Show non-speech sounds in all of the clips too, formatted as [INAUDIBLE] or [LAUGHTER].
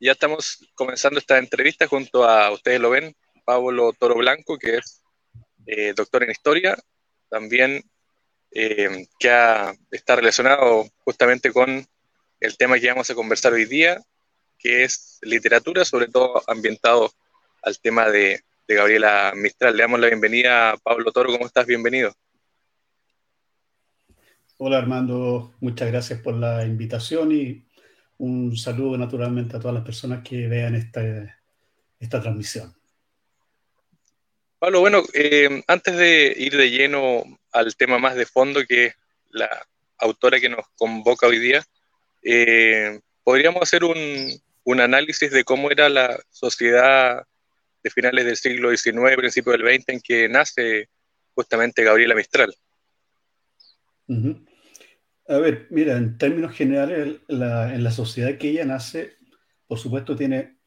Ya estamos comenzando esta entrevista junto a, ustedes lo ven, Pablo Toro Blanco, que es eh, doctor en historia, también eh, que está relacionado justamente con el tema que vamos a conversar hoy día, que es literatura, sobre todo ambientado al tema de, de Gabriela Mistral. Le damos la bienvenida a Pablo Toro, ¿cómo estás? Bienvenido. Hola Armando, muchas gracias por la invitación y un saludo naturalmente a todas las personas que vean esta, esta transmisión. Pablo, bueno, eh, antes de ir de lleno al tema más de fondo, que es la autora que nos convoca hoy día, eh, podríamos hacer un, un, análisis de cómo era la sociedad de finales del siglo XIX, principio del XX, en que nace justamente Gabriela Mistral. A ver, mira, en términos generales, en la sociedad que ella nace, por supuesto, tiene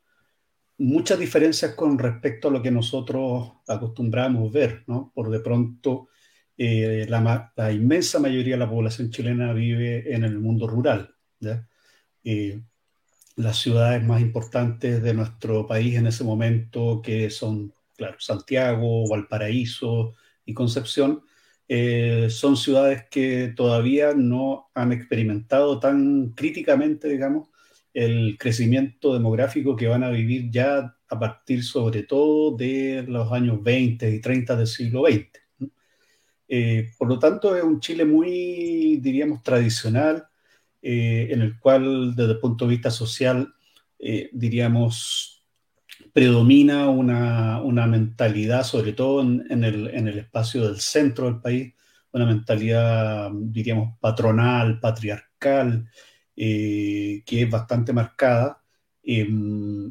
muchas diferencias con respecto a lo que nosotros acostumbramos ver, ¿no? Por de pronto, eh, la, inmensa mayoría de la población chilena vive en el mundo rural, eh, las ciudades más importantes de nuestro país en ese momento, que son, claro, Santiago, Valparaíso y Concepción, eh, son ciudades que todavía no han experimentado tan críticamente, digamos, el crecimiento demográfico que van a vivir ya a partir sobre todo de los años 20 y 30 del siglo XX. Eh, por lo tanto, es un Chile muy, diríamos, tradicional, eh, en el cual desde el punto de vista social, diríamos, predomina una, una, mentalidad, sobre todo en, el, en, el, espacio del centro del país, una mentalidad, diríamos, patronal, patriarcal, eh, que es bastante marcada. Y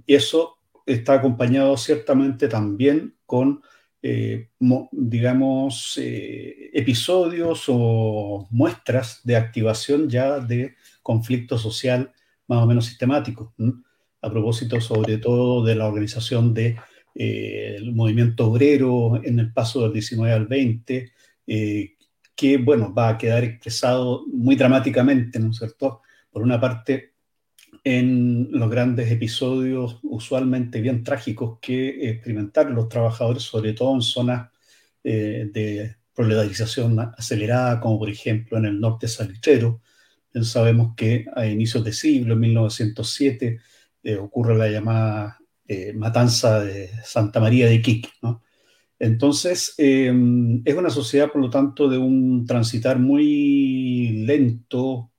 eso está acompañado ciertamente también con, eh, digamos, eh, episodios o muestras de activación ya de conflicto social más o menos sistemático a propósito sobre todo de la organización del de, el movimiento obrero en el paso del 19 al 20, eh, que, bueno, va a quedar expresado muy dramáticamente, ¿no es cierto? Por una parte, en los grandes episodios usualmente bien trágicos que experimentaron los trabajadores, sobre todo en zonas eh, de proletarización acelerada, como por ejemplo en el norte salitrero. Sabemos que a inicios de siglo, en 1907, eh, ocurre la llamada eh, matanza de Santa María de Iquique. Entonces, eh, es una sociedad, por lo tanto, de un transitar muy lento,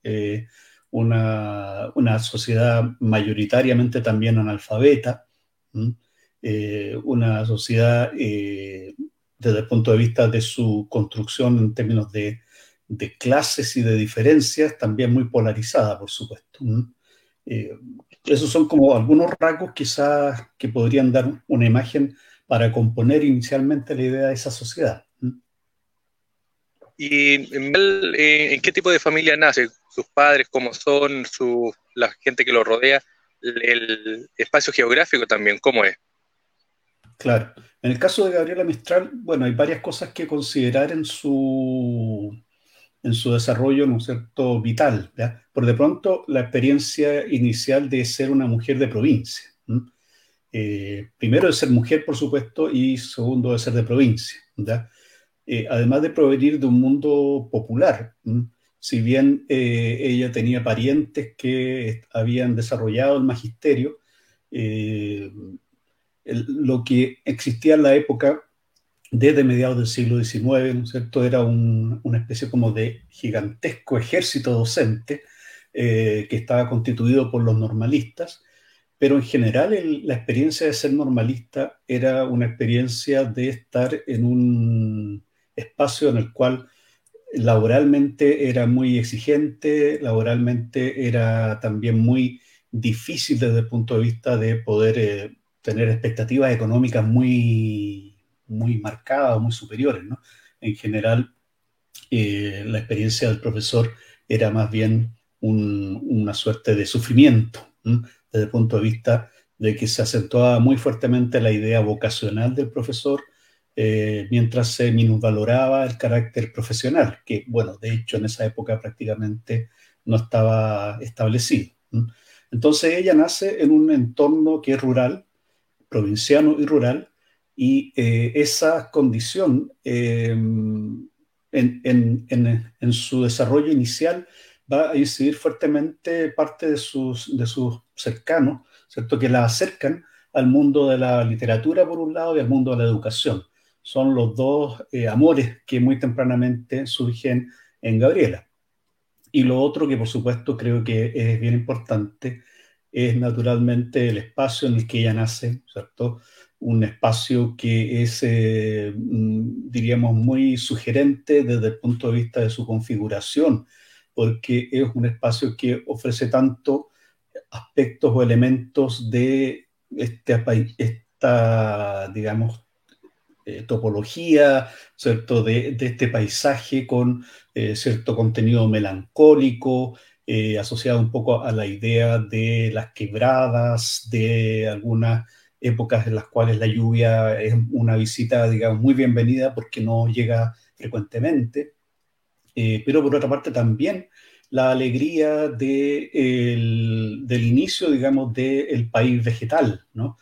una, una, sociedad mayoritariamente también analfabeta, una sociedad, desde el punto de vista de su construcción en términos de clases y de diferencias, también muy polarizada, por supuesto. Esos son como algunos rasgos quizás que podrían dar una imagen para componer inicialmente la idea de esa sociedad. ¿Y eh, en qué tipo de familia nace? ¿Sus padres cómo son? Su, ¿La gente que lo rodea? ¿El espacio geográfico también cómo es? Claro. En el caso de Gabriela Mistral, bueno, hay varias cosas que considerar en su en su desarrollo, ¿no es cierto?, vital. Por de pronto, la experiencia inicial de ser una mujer de provincia. Eh, primero de ser mujer, por supuesto, y segundo de ser de provincia. Eh, además de provenir de un mundo popular. Si bien eh, ella tenía parientes que habían desarrollado el magisterio, lo que existía en la época desde mediados del siglo XIX, ¿no es cierto? Era una especie como de gigantesco ejército docente eh, que estaba constituido por los normalistas, pero en general la experiencia de ser normalista era una experiencia de estar en un espacio en el cual laboralmente era muy exigente, laboralmente era también muy difícil desde el punto de vista de poder eh, tener expectativas económicas muy muy marcadas muy superiores. ¿no? En general, eh, la experiencia del profesor era más bien una suerte de sufrimiento, desde el punto de vista de que se acentuaba muy fuertemente la idea vocacional del profesor, eh, mientras se minusvaloraba el carácter profesional, que, bueno, de hecho en esa época prácticamente no estaba establecido. Entonces ella nace en un entorno que es rural, provinciano y rural, y eh, esa condición eh, en, su desarrollo inicial va a incidir fuertemente parte de sus, de sus cercanos, ¿cierto? que la acercan al mundo de la literatura por un lado y al mundo de la educación. Son los dos eh, amores que muy tempranamente surgen en Gabriela. Y lo otro que por supuesto creo que es bien importante es naturalmente el espacio en el que ella nace, ¿cierto? Un espacio que es, eh, mm, diríamos, muy sugerente desde el punto de vista de su configuración, porque es un espacio que ofrece tanto aspectos o elementos de este, esta, digamos, eh, topología, ¿cierto? De, este paisaje con eh, cierto contenido melancólico, asociado un poco a la idea de las quebradas, de algunas épocas en las cuales la lluvia es una visita, digamos, muy bienvenida porque no llega frecuentemente. pero por otra parte también la alegría de del inicio, digamos, del país vegetal, ¿no?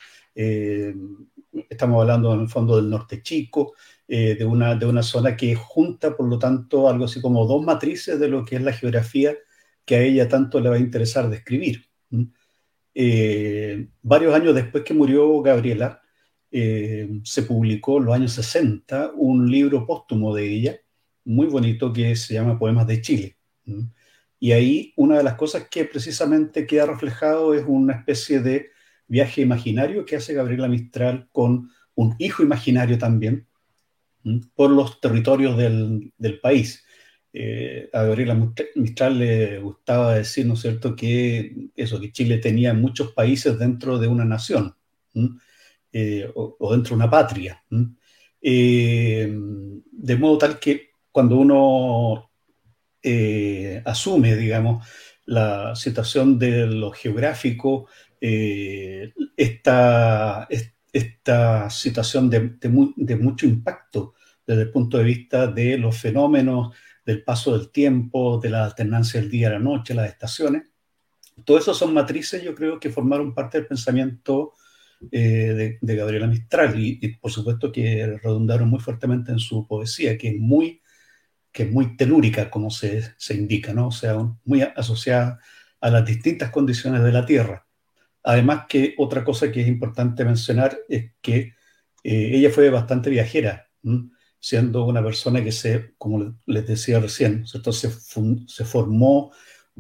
estamos hablando en el fondo del norte chico, eh, de, una, de una zona que junta, por lo tanto, algo así como dos matrices de lo que es la geografía que a ella tanto le va a interesar describir. Eh, varios años después que murió Gabriela, eh, se publicó en los años 60 un libro póstumo de ella, muy bonito, que se llama Poemas de Chile. Y ahí una de las cosas que precisamente queda reflejado es una especie de viaje imaginario que hace Gabriela Mistral con un hijo imaginario también por los territorios del, país. Eh, a Gabriela Mistral le gustaba decir, ¿no es cierto?, que eso, que Chile tenía muchos países dentro de una nación eh, o, dentro de una patria. Eh, de modo tal que cuando uno asume, digamos, la situación de lo geográfico, eh, esta, esta, situación de, mucho impacto desde el punto de vista de los fenómenos, del paso del tiempo, de la alternancia del día a la noche, las estaciones. Todo eso son matrices, yo creo, que formaron parte del pensamiento eh, de, Gabriela Mistral y, por supuesto que redundaron muy fuertemente en su poesía, que es muy, que es muy telúrica, como se, se indica, ¿no? o sea, muy asociada a las distintas condiciones de la Tierra. Además que otra cosa que es importante mencionar es que eh, ella fue bastante viajera, siendo una persona que se, como les decía recién, Se, se formó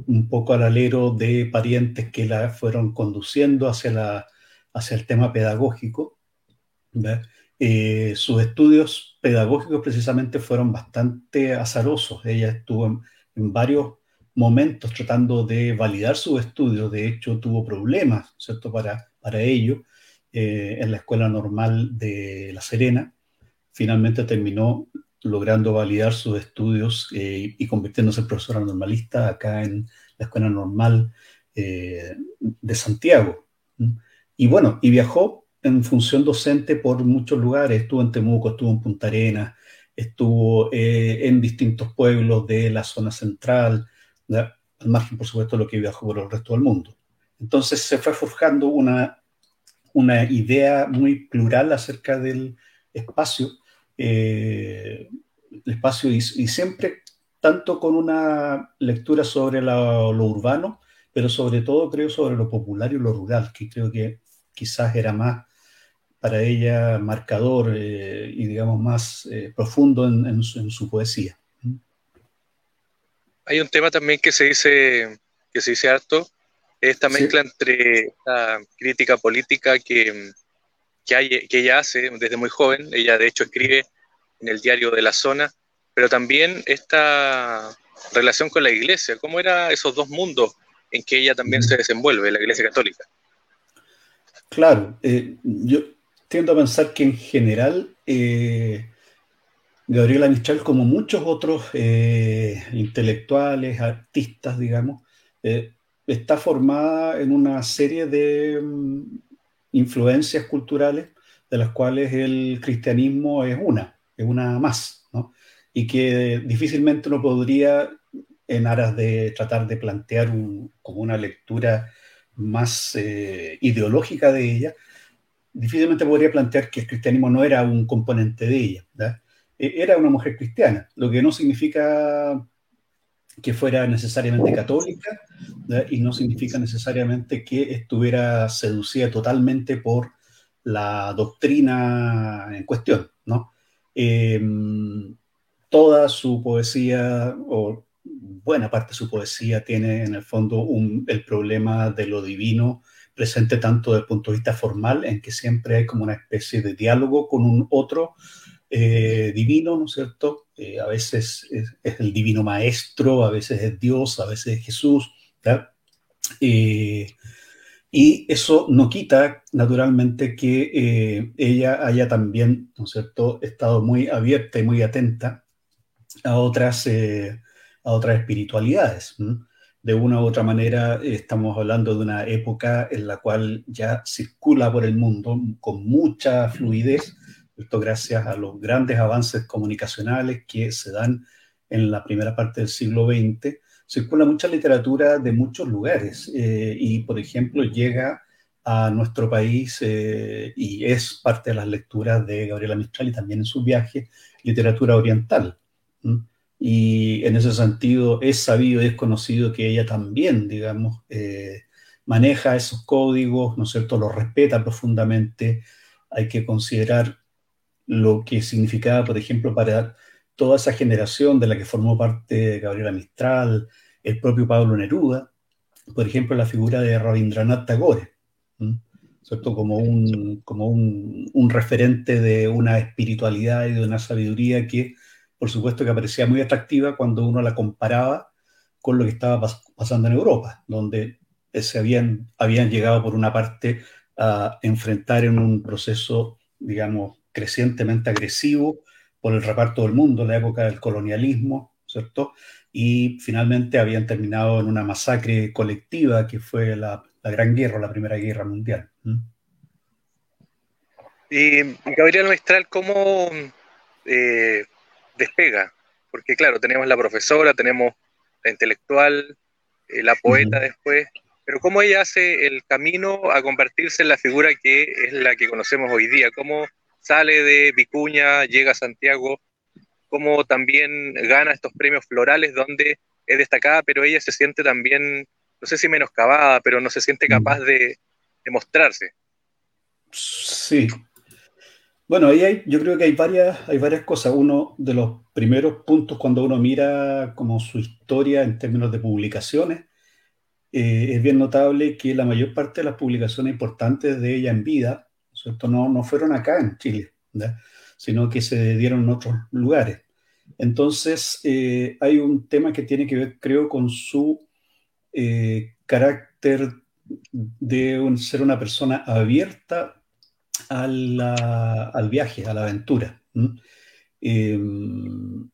un poco al alero de parientes que la fueron conduciendo hacia, la, hacia el tema pedagógico. Eh, sus estudios pedagógicos precisamente fueron bastante azarosos. Ella estuvo en varios momentos tratando de validar sus estudios, de hecho tuvo problemas, ¿cierto?, para, para ello eh, en la Escuela Normal de La Serena. Finalmente terminó logrando validar sus estudios eh, y convirtiéndose en profesora normalista acá en la Escuela Normal eh, de Santiago. Y bueno, y viajó en función docente por muchos lugares, estuvo en Temuco, estuvo en Punta Arenas, estuvo en distintos pueblos de la zona central, al margen, por supuesto, de lo que viajó por el resto del mundo. Entonces se fue forjando una, una idea muy plural acerca del espacio, eh, el espacio y, siempre tanto con una lectura sobre lo, urbano, pero sobre todo creo sobre lo popular y lo rural, que creo que quizás era más para ella marcador eh, y digamos más eh, profundo en su poesía. Hay un tema también que se dice, que se dice harto, esta mezcla entre la crítica política que, que, que, ella hace desde muy joven, ella de hecho escribe en el diario de la zona, pero también esta relación con la iglesia, cómo eran esos dos mundos en que ella también se desenvuelve, la iglesia católica. Claro, eh, yo tiendo a pensar que en general eh, Gabriela Mistral, como muchos otros eh, intelectuales, artistas, digamos, eh, está formada en una serie de mm, influencias culturales de las cuales el cristianismo es una, es una más. Y que difícilmente uno podría, en aras de tratar de plantear como una lectura más ideológica de ella, difícilmente podría plantear que el cristianismo no era un componente de ella. E, era una mujer cristiana, lo que no significa que fuera necesariamente católica y no significa necesariamente que estuviera seducida totalmente por la doctrina en cuestión. ¿no? Em, toda su poesía, o buena parte de su poesía, tiene en el fondo el problema de lo divino presente tanto desde el punto de vista formal, en que siempre hay como una especie de diálogo con un otro eh, divino, ¿no es cierto? Eh, a veces es, el divino maestro, a veces es Dios, a veces es Jesús, eh, y eso no quita, naturalmente, que ella haya también, ¿no es cierto?, estado muy abierta y muy atenta a otras, a otras espiritualidades de una u otra manera estamos hablando de una época en la cual ya circula por el mundo con mucha fluidez, esto gracias a los grandes avances comunicacionales que se dan en la primera parte del siglo XX, circula mucha literatura de muchos lugares eh, y, por ejemplo, llega a nuestro país eh, y es parte de las lecturas de Gabriela Mistral y también en su viaje, literatura oriental y en ese sentido es sabido y es conocido que ella también, digamos, eh, maneja esos códigos, ¿no es cierto?, los respeta profundamente. Hay que considerar lo que significaba, por ejemplo, para toda esa generación de la que formó parte Gabriela Mistral, el propio Pablo Neruda, por ejemplo, la figura de Rabindranath Tagore, ¿cierto? Como, un, como un, un referente de una espiritualidad y de una sabiduría que por supuesto que aparecía muy atractiva cuando uno la comparaba con lo que estaba pasando en Europa, donde se habían, habían llegado por una parte a enfrentar en un proceso, digamos, crecientemente agresivo por el reparto del mundo, en la época del colonialismo, ¿cierto? Y finalmente habían terminado en una masacre colectiva que fue la, Gran Guerra, la Primera Guerra Mundial. Y Gabriel Maestral, ¿cómo eh, despega, porque claro, tenemos la profesora, tenemos la intelectual, eh, la poeta después, pero cómo ella hace el camino a convertirse en la figura que es la que conocemos hoy día, cómo sale de Vicuña, llega a Santiago, cómo también gana estos premios florales donde es destacada, pero ella se siente también, no sé si menoscabada, pero no se siente capaz de, de mostrarse. Sí, bueno, ahí hay, yo creo que hay varias, hay varias cosas. Uno de los primeros puntos cuando uno mira como su historia en términos de publicaciones, eh, es bien notable que la mayor parte de las publicaciones importantes de ella en vida, ¿cierto? No, no fueron acá en Chile, sino que se dieron en otros lugares. Entonces, eh, hay un tema que tiene que ver, creo, con su eh, carácter de ser una persona abierta al viaje, a la aventura. Em,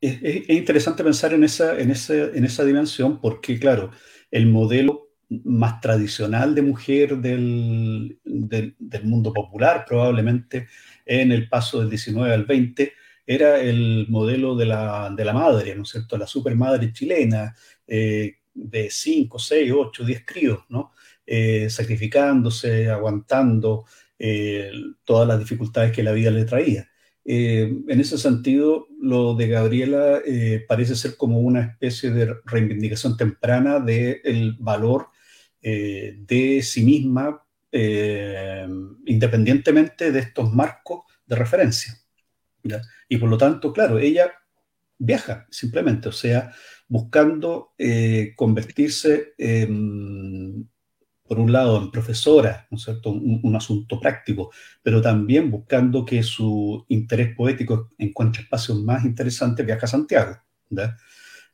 es, interesante pensar en esa, en, en esa dimensión porque, claro, el modelo más tradicional de mujer del, del, mundo popular, probablemente en el paso del 19 al 20, era el modelo de la, de la madre, ¿no es cierto? La supermadre chilena, eh, de 5, 6, 8, 10 críos, ¿no? Eh, sacrificándose, aguantando eh, todas las dificultades que la vida le traía. Eh, en ese sentido, lo de Gabriela parece ser como una especie de reivindicación temprana del valor de sí misma, independientemente de estos marcos de referencia. Y por lo tanto, claro, ella viaja simplemente, o sea, buscando convertirse en por un lado, en profesora, ¿no cierto? Un, asunto práctico, pero también buscando que su interés poético encuentre espacios más interesantes, viaja a Santiago.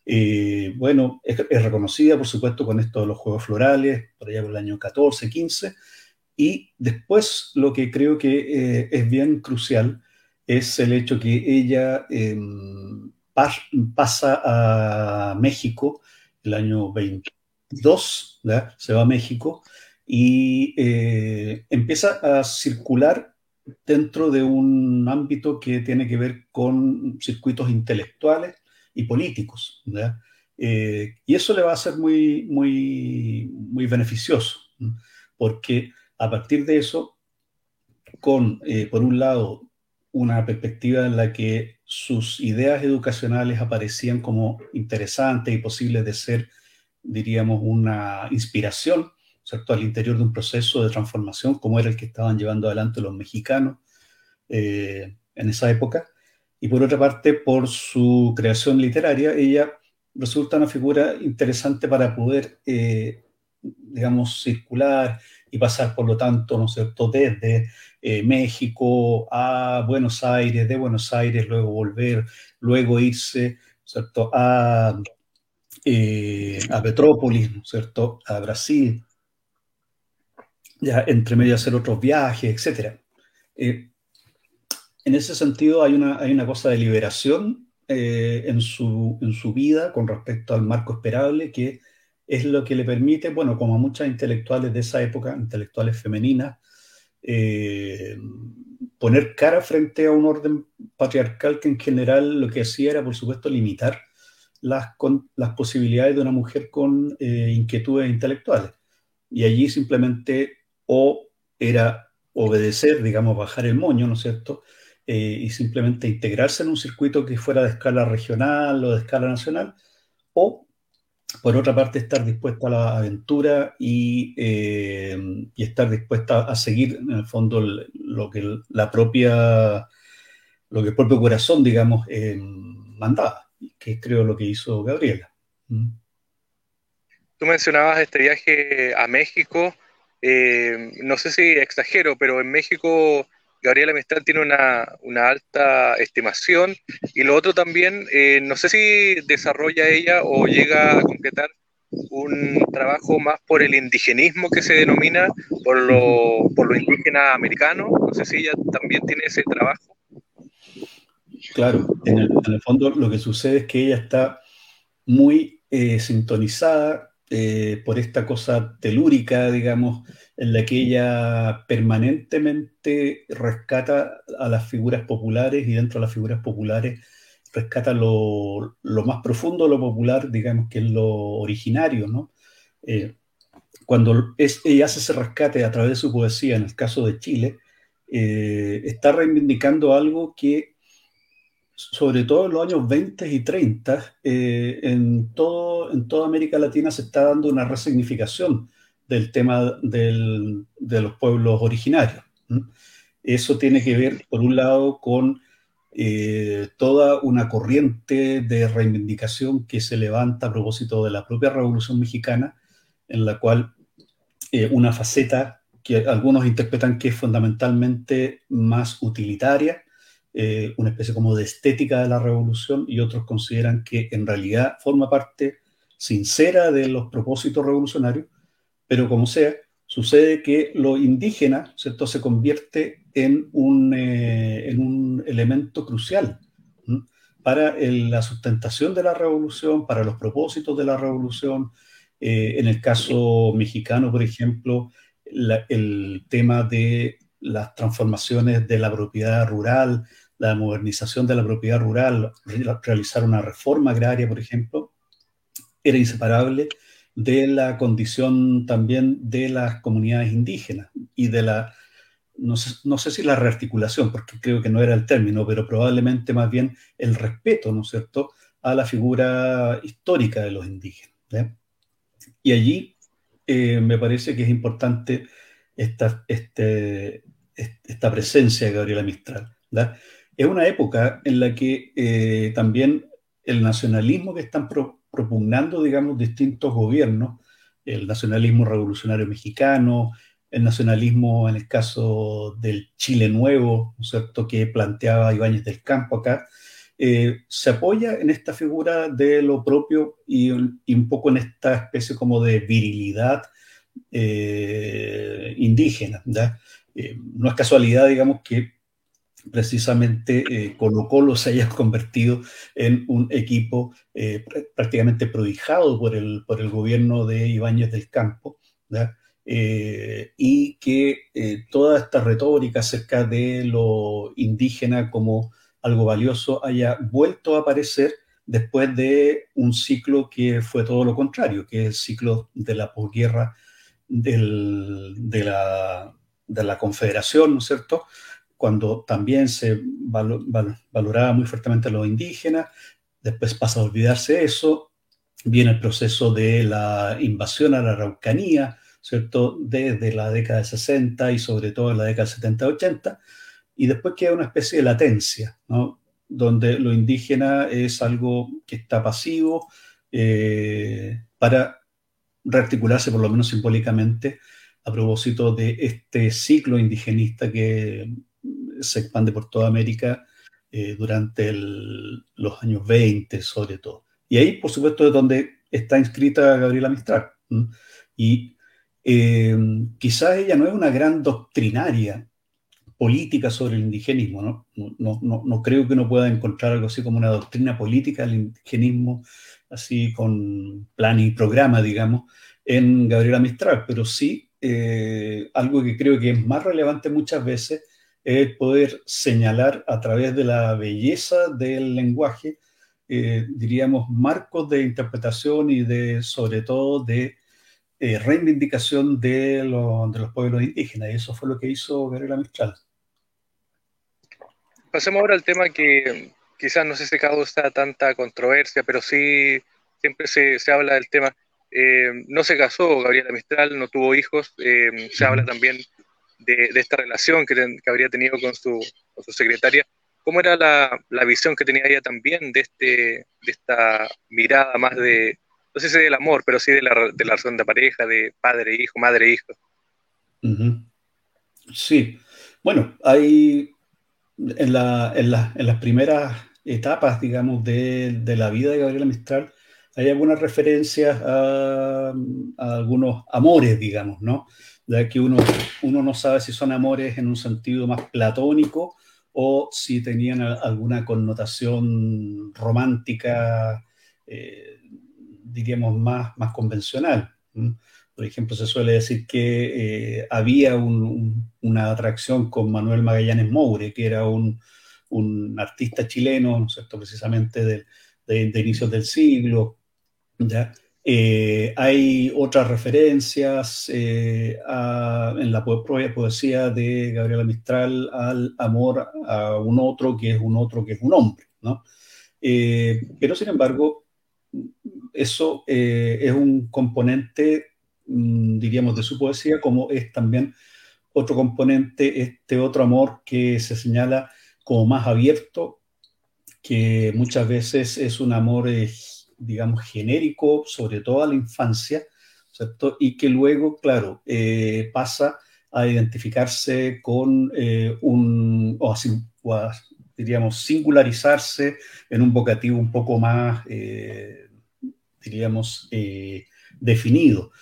Eh, bueno, es, reconocida, por supuesto, con esto de los Juegos Florales, por allá por el año 14, 15, y después lo que creo que eh, es bien crucial es el hecho que ella em, pasa a México el año 20 dos, se va a México y eh, empieza a circular dentro de un ámbito que tiene que ver con circuitos intelectuales y políticos. y eso le va a ser muy, muy, muy beneficioso, porque a partir de eso, con, por un lado, una perspectiva en la que sus ideas educacionales aparecían como interesantes y posibles de ser, diríamos, una inspiración, ¿cierto? Al interior de un proceso de transformación como era el que estaban llevando adelante los mexicanos eh, en esa época. Y por otra parte, por su creación literaria, ella resulta una figura interesante para poder, eh, digamos, circular y pasar, por lo tanto, ¿no es cierto?, desde eh, México a Buenos Aires, de Buenos Aires luego volver, luego irse, ¿cierto?, a, eh, a Petrópolis, cierto?, a Brasil, ya entre medio hacer otros viajes, etc. Eh, en ese sentido hay una, hay una cosa de liberación en, su, en su vida con respecto al marco esperable que es lo que le permite, bueno, como a muchas intelectuales de esa época, intelectuales femeninas, eh, poner cara frente a un orden patriarcal que en general lo que hacía era, por supuesto, limitar las, las posibilidades de una mujer con eh, inquietudes intelectuales. Y allí simplemente o era obedecer, digamos, bajar el moño, ¿no es cierto? Eh, y simplemente integrarse en un circuito que fuera de escala regional o de escala nacional, o por otra parte, estar dispuesta a la aventura y, eh, y, estar dispuesta a seguir, en el fondo, lo que la propia, lo que el propio corazón, digamos, eh, mandaba, que creo lo que hizo Gabriela. ¿Mm? Tú mencionabas este viaje a México. Eh, no sé si exagero, pero en México Gabriela Mistral tiene una, alta estimación. Y lo otro también, eh, no sé si desarrolla ella o llega a concretar un trabajo más por el indigenismo que se denomina, por lo, por lo indígena americano. No sé si ella también tiene ese trabajo. Claro, en el, fondo lo que sucede es que ella está muy eh, sintonizada eh, por esta cosa telúrica, digamos, en la que ella permanentemente rescata a las figuras populares y dentro de las figuras populares rescata lo, más profundo, lo popular, digamos, que es lo originario, ¿no? Eh, cuando ella hace ese rescate a través de su poesía, en el caso de Chile, eh, está reivindicando algo que sobre todo en los años 20 y 30, eh, en, todo, en toda América Latina se está dando una resignificación del tema de los pueblos originarios. Eso tiene que ver, por un lado, con eh, toda una corriente de reivindicación que se levanta a propósito de la propia Revolución Mexicana, en la cual eh, una faceta que algunos interpretan que es fundamentalmente más utilitaria, eh, una especie como de estética de la revolución y otros consideran que en realidad forma parte sincera de los propósitos revolucionarios, pero como sea, sucede que lo indígena ¿cierto? se convierte en un, eh, en un elemento crucial para la sustentación de la revolución, para los propósitos de la revolución. Eh, en el caso mexicano, por ejemplo, el tema de las transformaciones de la propiedad rural, la modernización de la propiedad rural, realizar una reforma agraria, por ejemplo, era inseparable de la condición también de las comunidades indígenas y de la, no sé, si la rearticulación, porque creo que no era el término, pero probablemente más bien el respeto, ¿no es cierto?, a la figura histórica de los indígenas. Y allí eh, me parece que es importante esta, este, esta presencia de Gabriela Mistral. ¿verdad? Es una época en la que eh, también el nacionalismo que están propugnando, digamos, distintos gobiernos, el nacionalismo revolucionario mexicano, el nacionalismo en el caso del Chile Nuevo, ¿no es cierto?, que planteaba Ibáñez del Campo acá, eh, se apoya en esta figura de lo propio y, un poco en esta especie como de virilidad eh, indígena. no es casualidad, digamos, que precisamente eh, Colo Colo se haya convertido en un equipo eh, prácticamente prodigado por el, por el gobierno de Ibáñez del Campo, eh, y que toda esta retórica acerca de lo indígena como algo valioso haya vuelto a aparecer después de un ciclo que fue todo lo contrario, que es el ciclo de la posguerra de, la, de la Confederación, ¿no es cierto? Cuando también se valoraba muy fuertemente a los indígenas, después pasa a olvidarse eso, viene el proceso de la invasión a la Araucanía, ¿cierto? Desde la década de 60 y sobre todo en la década de 70-80, y después queda una especie de latencia, ¿no? donde lo indígena es algo que está pasivo eh, para rearticularse, por lo menos simbólicamente, a propósito de este ciclo indigenista que se expande por toda América eh, durante los años 20, sobre todo. Y ahí, por supuesto, es donde está inscrita Gabriela Mistral. Y eh, quizás ella no es una gran doctrinaria, política sobre el indigenismo. ¿no? No, creo que uno pueda encontrar algo así como una doctrina política del indigenismo, así con plan y programa, digamos, en Gabriela Mistral, pero sí eh, algo que creo que es más relevante muchas veces es poder señalar a través de la belleza del lenguaje, eh, diríamos, marcos de interpretación y de, sobre todo, de eh, reivindicación de, de, los pueblos indígenas. Y eso fue lo que hizo Gabriela Mistral. Pasemos ahora al tema que quizás no sé si causa tanta controversia, pero sí siempre se, se habla del tema. Eh, no se casó Gabriela Mistral, no tuvo hijos. Eh, se habla también de, esta relación que, que, habría tenido con su, su secretaria. ¿Cómo era la, la, visión que tenía ella también de, este, de esta mirada más de, no sé si del amor, pero sí de la, de la de pareja, de padre-hijo, madre-hijo? Sí, bueno, hay en, la, en, en, las primeras etapas, digamos, de, de, la vida de Gabriela Mistral, hay algunas referencias a, algunos amores, digamos, ¿no? Ya que uno, uno no sabe si son amores en un sentido más platónico o si tenían alguna connotación romántica, eh, diríamos, más, más convencional. Por ejemplo, se suele decir que eh, había un, una atracción con Manuel Magallanes Moure, que era un, un artista chileno, ¿no cierto? precisamente de, de, inicios del siglo. ¿ya? Eh, hay otras referencias eh, a, en la propia poesía de Gabriela Mistral al amor a un otro que es un otro que es un hombre. ¿no? Eh, pero sin embargo, eso es un componente Mm, diríamos, de su poesía, como es también otro componente, este otro amor que se señala como más abierto, que muchas veces es un amor, eh, digamos, genérico, sobre todo a la infancia, ¿cierto? Y que luego, claro, eh, pasa a identificarse con eh, un, o, así, o a, diríamos, singularizarse en un vocativo un poco más, diríamos, definido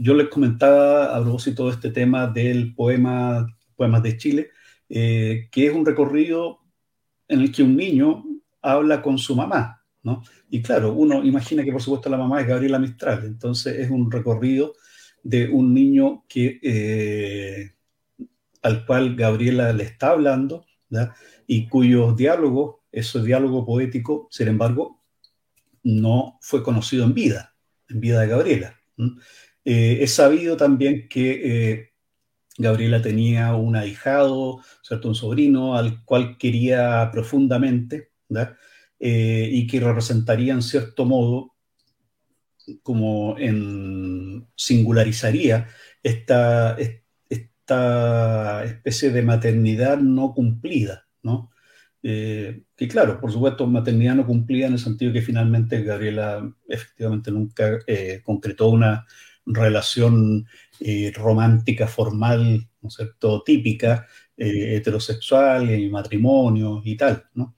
yo les comentaba a propósito de este tema del poema Poemas de Chile, eh, que es un recorrido en el que un niño habla con su mamá, Y claro, uno imagina que por supuesto la mamá es Gabriela Mistral, entonces es un recorrido de un niño eh, al cual Gabriela le está hablando, y cuyos diálogos, ese diálogo poético, sin embargo, no fue conocido en vida, en vida de Gabriela. Eh, es sabido también que eh, Gabriela tenía un ahijado, ¿cierto? un sobrino al cual quería profundamente eh, y que representaría en cierto modo como singularizaría esta, esta especie de maternidad no cumplida, ¿no? Eh, que claro, por supuesto, maternidad no cumplida en el sentido que finalmente Gabriela efectivamente nunca eh, concretó una, relación romántica formal, ¿no es cierto?, típica, heterosexual, y matrimonio y tal, ¿no?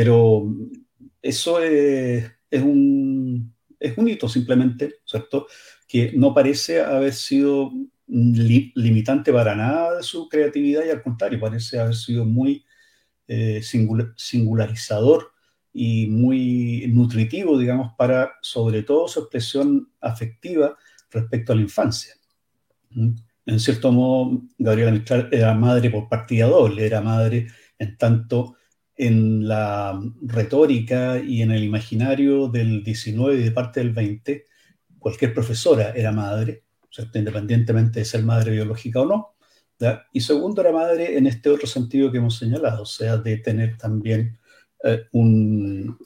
Pero eso es, un, es un hito simplemente, ¿cierto?, que no parece haber sido li limitante para nada de su creatividad y al contrario, parece haber sido muy eh, singular, singularizador y muy nutritivo, digamos, para sobre todo su expresión afectiva respecto a la infancia. ¿Mm? En cierto modo, Gabriela Mistral era madre por partida doble, era madre en tanto en la retórica y en el imaginario del 19 y de parte del 20, cualquier profesora era madre, independientemente de ser madre biológica o no. Y segundo, era madre en este otro sentido que hemos señalado, o sea, de tener también eh, un,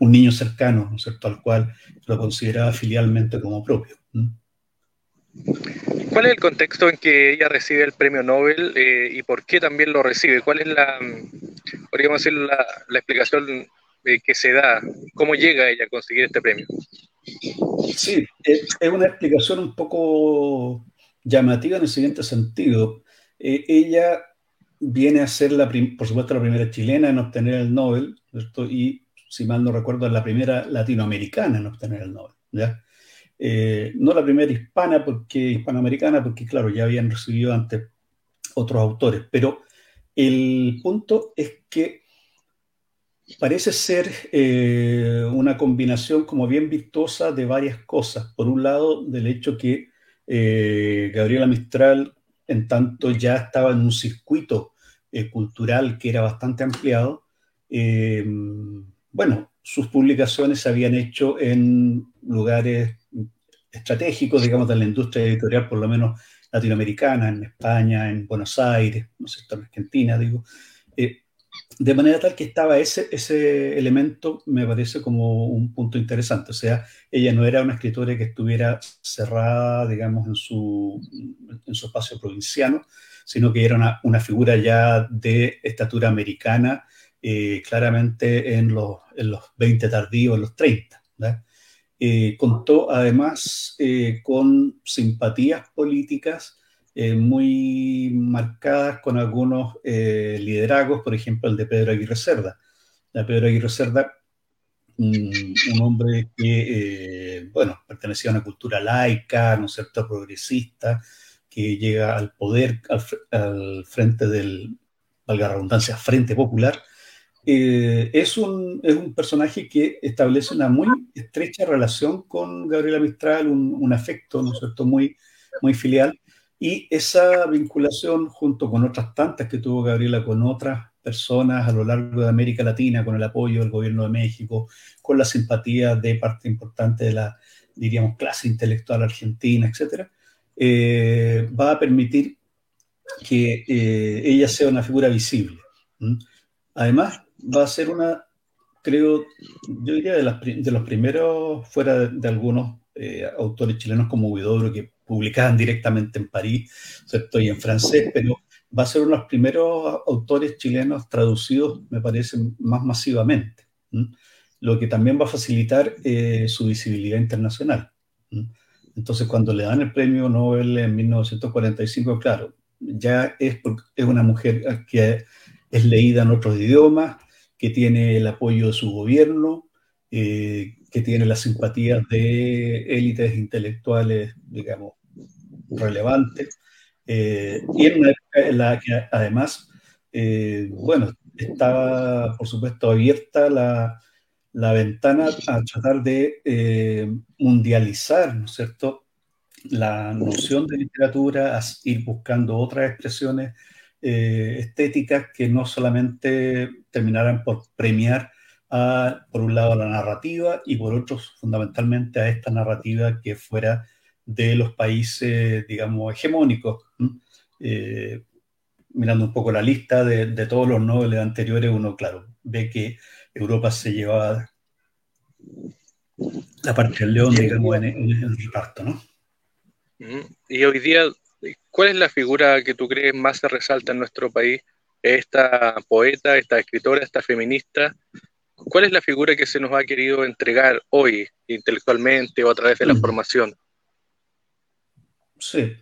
niño cercano, ¿no cierto?, al cual lo consideraba filialmente como propio. ¿Cuál es el contexto en que ella recibe el premio Nobel eh, y por qué también lo recibe? ¿Cuál es la, podríamos decir, la, explicación que se da? ¿Cómo llega ella a conseguir este premio? Sí, es una explicación un poco llamativa en el siguiente sentido. Eh, ella viene a ser, la por supuesto, la primera chilena en obtener el Nobel, ¿cierto? y si mal no recuerdo, es la primera latinoamericana en obtener el Nobel. ¿ya? Eh, no la primera hispana, porque hispanoamericana, porque claro, ya habían recibido antes otros autores, pero el punto es que parece ser eh, una combinación como bien virtuosa de varias cosas. Por un lado, del hecho que eh, Gabriela Mistral, en tanto ya estaba en un circuito cultural que era bastante ampliado, bueno, sus publicaciones se habían hecho en lugares estratégicos, digamos, de la industria editorial, por lo menos latinoamericana, en España, en Buenos Aires, no sé, en Argentina, digo. Eh, de manera tal que estaba ese, ese elemento, me parece como un punto interesante. O sea, ella no era una escritora que estuviera cerrada, digamos, en su, en su espacio provinciano, sino que era una, una figura ya de estatura americana, eh, claramente en los, en los 20 tardíos, en los 30. Eh, contó además eh, con simpatías políticas muy marcadas con algunos liderazgos, por ejemplo el de Pedro Aguirre Cerda. Pedro Aguirre Cerda, un, hombre que, bueno, pertenecía a una cultura laica, ¿no es cierto?, progresista, que llega al poder al, al frente del, valga la redundancia, Frente Popular, eh, es, un, es, un, personaje que establece una muy estrecha relación con Gabriela Mistral, un, afecto, ¿no cierto?, muy, muy filial. Y esa vinculación, junto con otras tantas que tuvo Gabriela con otras personas a lo largo de América Latina, con el apoyo del gobierno de México, con la simpatía de parte importante de la, diríamos, clase intelectual argentina, etc., eh, va a permitir que eh, ella sea una figura visible. Además, va a ser una, creo, yo diría de, las, de los primeros, fuera de, algunos eh, autores chilenos como Huidobro, que publicaban directamente en París, ¿cierto? Y en francés, pero va a ser uno de los primeros autores chilenos traducidos, me parece, más masivamente, lo que también va a facilitar eh, su visibilidad internacional. Entonces, cuando le dan el premio Nobel en 1945, claro, ya es, es una mujer que es leída en otros idiomas, que tiene el apoyo de su gobierno, eh, que tiene las simpatías de élites intelectuales, digamos, relevantes, eh, y en una época en la que además, eh, bueno, estaba, por supuesto, abierta la, la ventana a tratar de mundializar, ¿no es cierto?, la noción de literatura, ir buscando otras expresiones eh, estéticas que no solamente terminaran por premiar a, por un lado, la narrativa y por otro, fundamentalmente, a esta narrativa que fuera de los países, digamos, hegemónicos. Eh, mirando un poco la lista de, todos los noveles anteriores, uno, claro, ve que Europa se llevaba la parte del león, digamos, en, en el reparto, ¿no? Y hoy día ¿Cuál es la figura que tú crees más se resalta en nuestro país? ¿Esta poeta, esta escritora, esta feminista? ¿Cuál es la figura que se nos ha querido entregar hoy intelectualmente o a través de la mm. formación? Sí.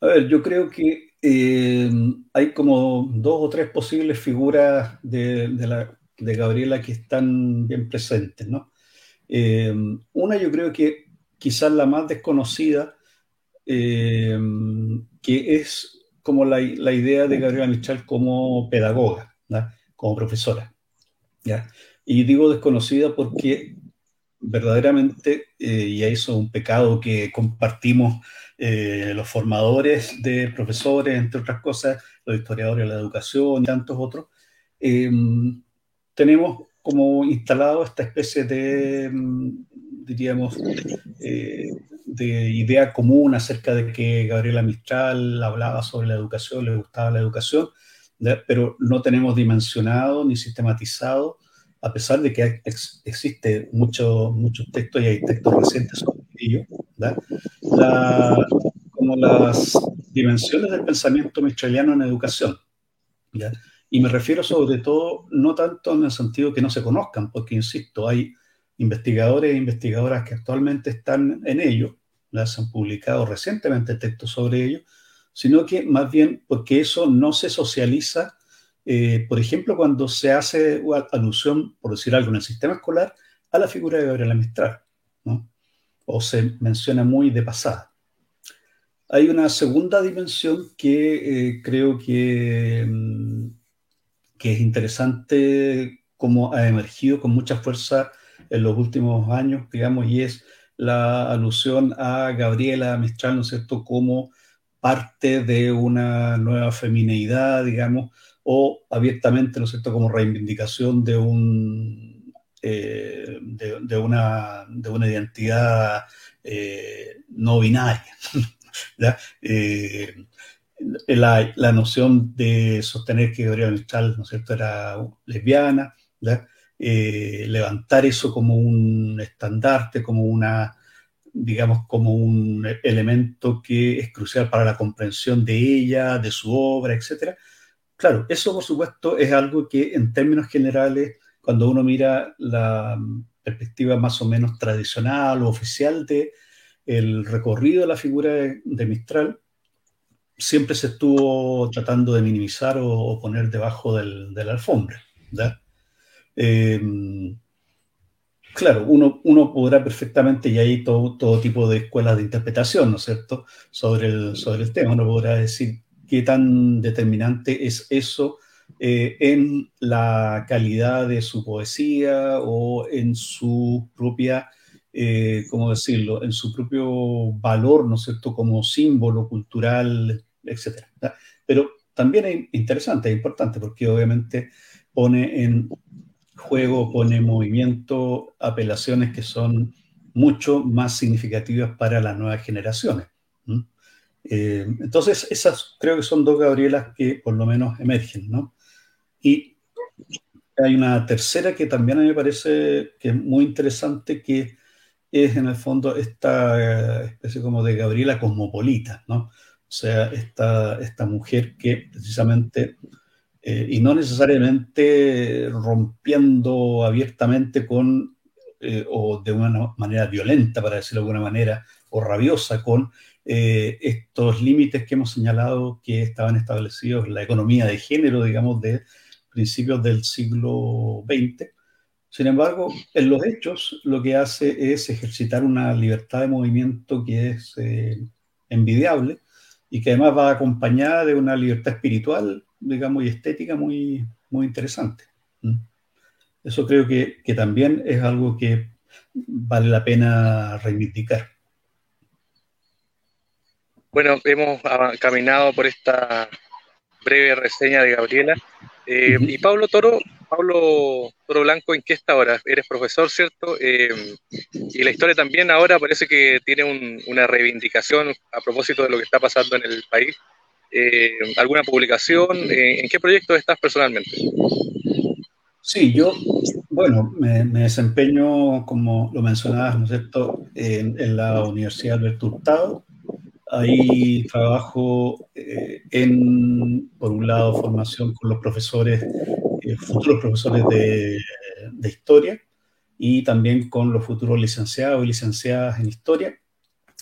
A ver, yo creo que eh, hay como dos o tres posibles figuras de, Gabriela que están bien presentes, ¿no? Eh, una yo creo que quizás la más desconocida eh, que es como la, idea de Gabriela Michal como pedagoga, como profesora. ¿ya? Y digo desconocida porque verdaderamente, eh, y eso es un pecado que compartimos eh, los formadores de profesores, entre otras cosas, los historiadores de la educación y tantos otros, tenemos como instalado esta especie de, mm, diríamos, eh, de idea común acerca de que Gabriela Mistral hablaba sobre la educación, le gustaba la educación, pero no tenemos dimensionado ni sistematizado, a pesar de que existe mucho, muchos textos y hay textos recientes sobre ello, como las dimensiones del pensamiento mistraliano en educación. ¿ya? Y me refiero sobre todo, no tanto en el sentido que no se conozcan, porque, insisto, hay investigadores e investigadoras que actualmente están en ello, las han publicado recientemente textos sobre ello, sino que más bien porque eso no se socializa, eh, por ejemplo, cuando se hace alusión, por decir algo, en el sistema escolar, a la figura de Gabriela Mistral, ¿no? o se menciona muy de pasada. Hay una segunda dimensión que eh, creo que mm, que es interesante como ha emergido con mucha fuerza en los últimos años, digamos, y es la alusión a Gabriela Mistral, ¿no es cierto?, como parte de una nueva femineidad, digamos, o abiertamente, ¿no es cierto?, como reivindicación de, un, eh, de, una, de una identidad eh, no binaria. [LAUGHS] Eh, la, la, noción de sostener que Gabriela Mistral, ¿no es cierto?, era lesbiana, eh, levantar eso como un estandarte, como una, digamos, como un elemento que es crucial para la comprensión de ella, de su obra, etc. Claro, eso por supuesto es algo que en términos generales, cuando uno mira la perspectiva más o menos tradicional o oficial de el recorrido de la figura de Mistral, siempre se estuvo tratando de minimizar o, poner debajo del, de la alfombra. Em, claro, uno, uno, podrá perfectamente, y hay todo, todo, tipo de escuelas de interpretación, ¿no es cierto?, sobre el, sobre el tema. Uno podrá decir qué tan determinante es eso eh, en la calidad de su poesía o en su propia, eh, ¿cómo decirlo?, en su propio valor, ¿no es cierto?, como símbolo cultural etcétera. Pero también es interesante, es importante, porque obviamente pone en juego, pone en movimiento apelaciones que son mucho más significativas para las nuevas generaciones. Eh, entonces, esas creo que son dos Gabrielas que por lo menos emergen, ¿no? Y hay una tercera que también a mí me parece que es muy interesante, que es en el fondo esta especie como de Gabriela cosmopolita, ¿no? O sea, esta, esta mujer que precisamente, eh, y no necesariamente rompiendo abiertamente con, eh, o de una manera violenta, para decirlo de alguna manera, o rabiosa con eh, estos límites que hemos señalado que estaban establecidos en la economía de género, digamos, de principios del siglo XX. Sin embargo, en los hechos lo que hace es ejercitar una libertad de movimiento que es envidiable y que además va acompañada de una libertad espiritual, digamos, y estética muy, muy interesante. ¿Mm? Eso creo que, que también es algo que vale la pena reivindicar. Bueno, hemos caminado por esta breve reseña de Gabriela. Eh, y Pablo Toro, Pablo Toro Blanco, ¿en qué está ahora? Eres profesor, ¿cierto? Eh, y la historia también ahora parece que tiene una reivindicación a propósito de lo que está pasando en el país. Eh, ¿Alguna publicación? ¿En qué proyecto estás personalmente? Sí, yo, bueno, me, desempeño, como lo mencionabas, ¿no es cierto?, en, la Universidad Alberto Hurtado, Ahí trabajo eh, en, por un lado, formación con los profesores, eh, futuros profesores de, de, historia y también con los futuros licenciados y licenciadas en historia,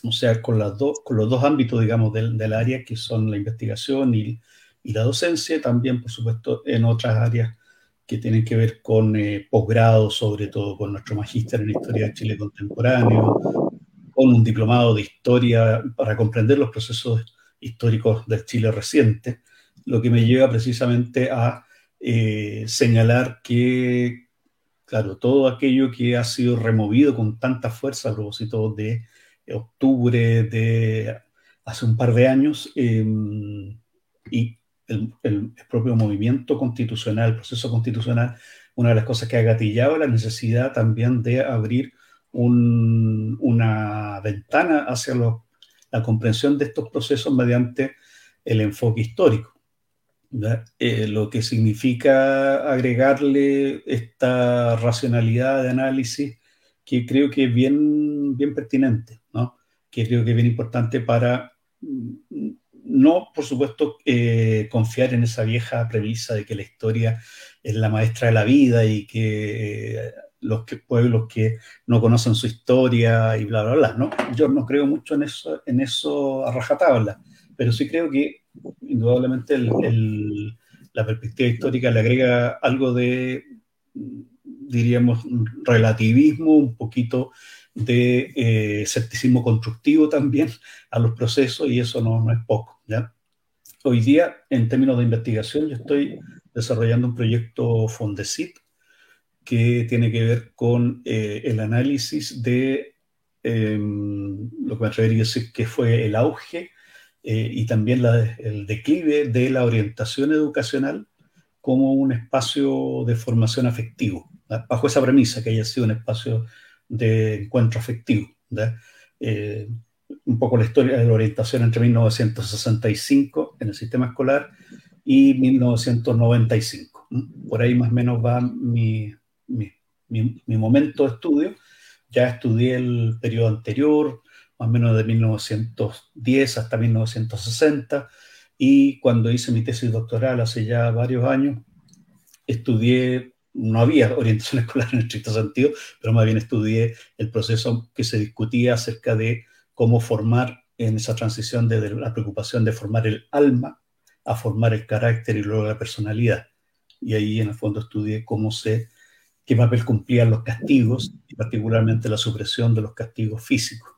o sea, con, las dos, con los dos ámbitos, digamos, del, del área, que son la investigación y, y, la docencia, también, por supuesto, en otras áreas que tienen que ver con eh, posgrado, sobre todo con nuestro magíster en Historia de Chile Contemporáneo, con un diplomado de historia para comprender los procesos históricos del Chile reciente, lo que me lleva precisamente a eh, señalar que, claro, todo aquello que ha sido removido con tanta fuerza a propósito de octubre de hace un par de años em, y el, propio movimiento constitucional, el proceso constitucional, una de las cosas que ha gatillado la necesidad también de abrir una ventana hacia la comprensión de estos procesos mediante el enfoque histórico. Eh, lo que significa agregarle esta racionalidad de análisis que creo que es bien, bien pertinente. Que creo que es bien importante para no, por supuesto, eh, confiar en esa vieja premisa de que la historia es la maestra de la vida y que eh, los que, pueblos que no conocen su historia y bla, bla, bla, ¿no? Yo no creo mucho en eso, en eso a rajatabla, pero sí creo que indudablemente la perspectiva histórica le agrega algo de, diríamos, relativismo, un poquito de eh, escepticismo constructivo también a los procesos y eso no, es poco. ¿ya? Hoy día, en términos de investigación, yo estoy desarrollando un proyecto Fondesit que tiene que ver con eh, el análisis de em, lo que me atrevería a decir que fue el auge eh, y también el declive de la orientación educacional como un espacio de formación afectivo, bajo esa premisa que haya sido un espacio de encuentro afectivo. Eh, un poco la historia de la orientación entre 1965 en el sistema escolar y 1995. Por ahí más o menos va mi, mi, mi momento estudio. Ya estudié el periodo anterior, más o menos de 1910 hasta 1960, y cuando hice mi tesis doctoral hace ya varios años, estudié, no había [LAUGHS] orientación escolar en estricto sentido, pero más bien estudié el proceso que se discutía acerca de cómo formar en esa transición de, la preocupación de formar el alma a formar el carácter y luego la personalidad. Y ahí en el fondo estudié cómo se, qué papel cumplían los castigos, y particularmente la supresión de los castigos físicos.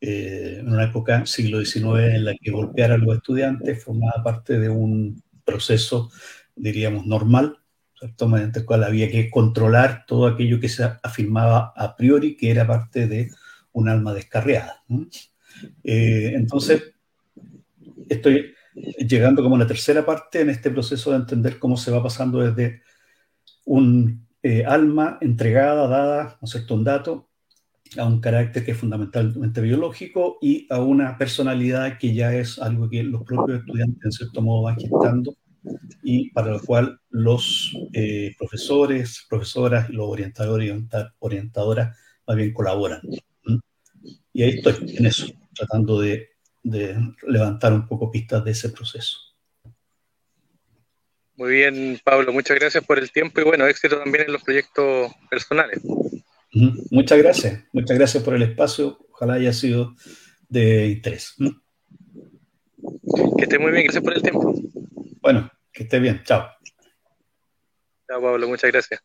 Eh, en una época, siglo XIX, en la que golpear a los estudiantes formaba parte de un proceso, diríamos, normal, el cual había que controlar todo aquello que se afirmaba a priori que era parte de un alma descarriada. Eh, entonces, estoy llegando como a la tercera parte en este proceso de entender cómo se va pasando desde un eh, alma entregada, dada, ¿no cierto?, un dato, a un carácter que es fundamentalmente biológico y a una personalidad que ya es algo que los propios estudiantes en cierto modo van gestando y para lo cual los eh, profesores, profesoras y los orientadores y orientadoras más bien colaboran. Y ahí estoy en eso, tratando de, de levantar un poco pistas de ese proceso. Muy bien, Pablo, muchas gracias por el tiempo y bueno, éxito también en los proyectos personales. Muchas gracias, muchas gracias por el espacio. Ojalá haya sido de interés. Que esté muy bien, gracias por el tiempo. Bueno, que esté bien, chao. Chao, Pablo, muchas gracias.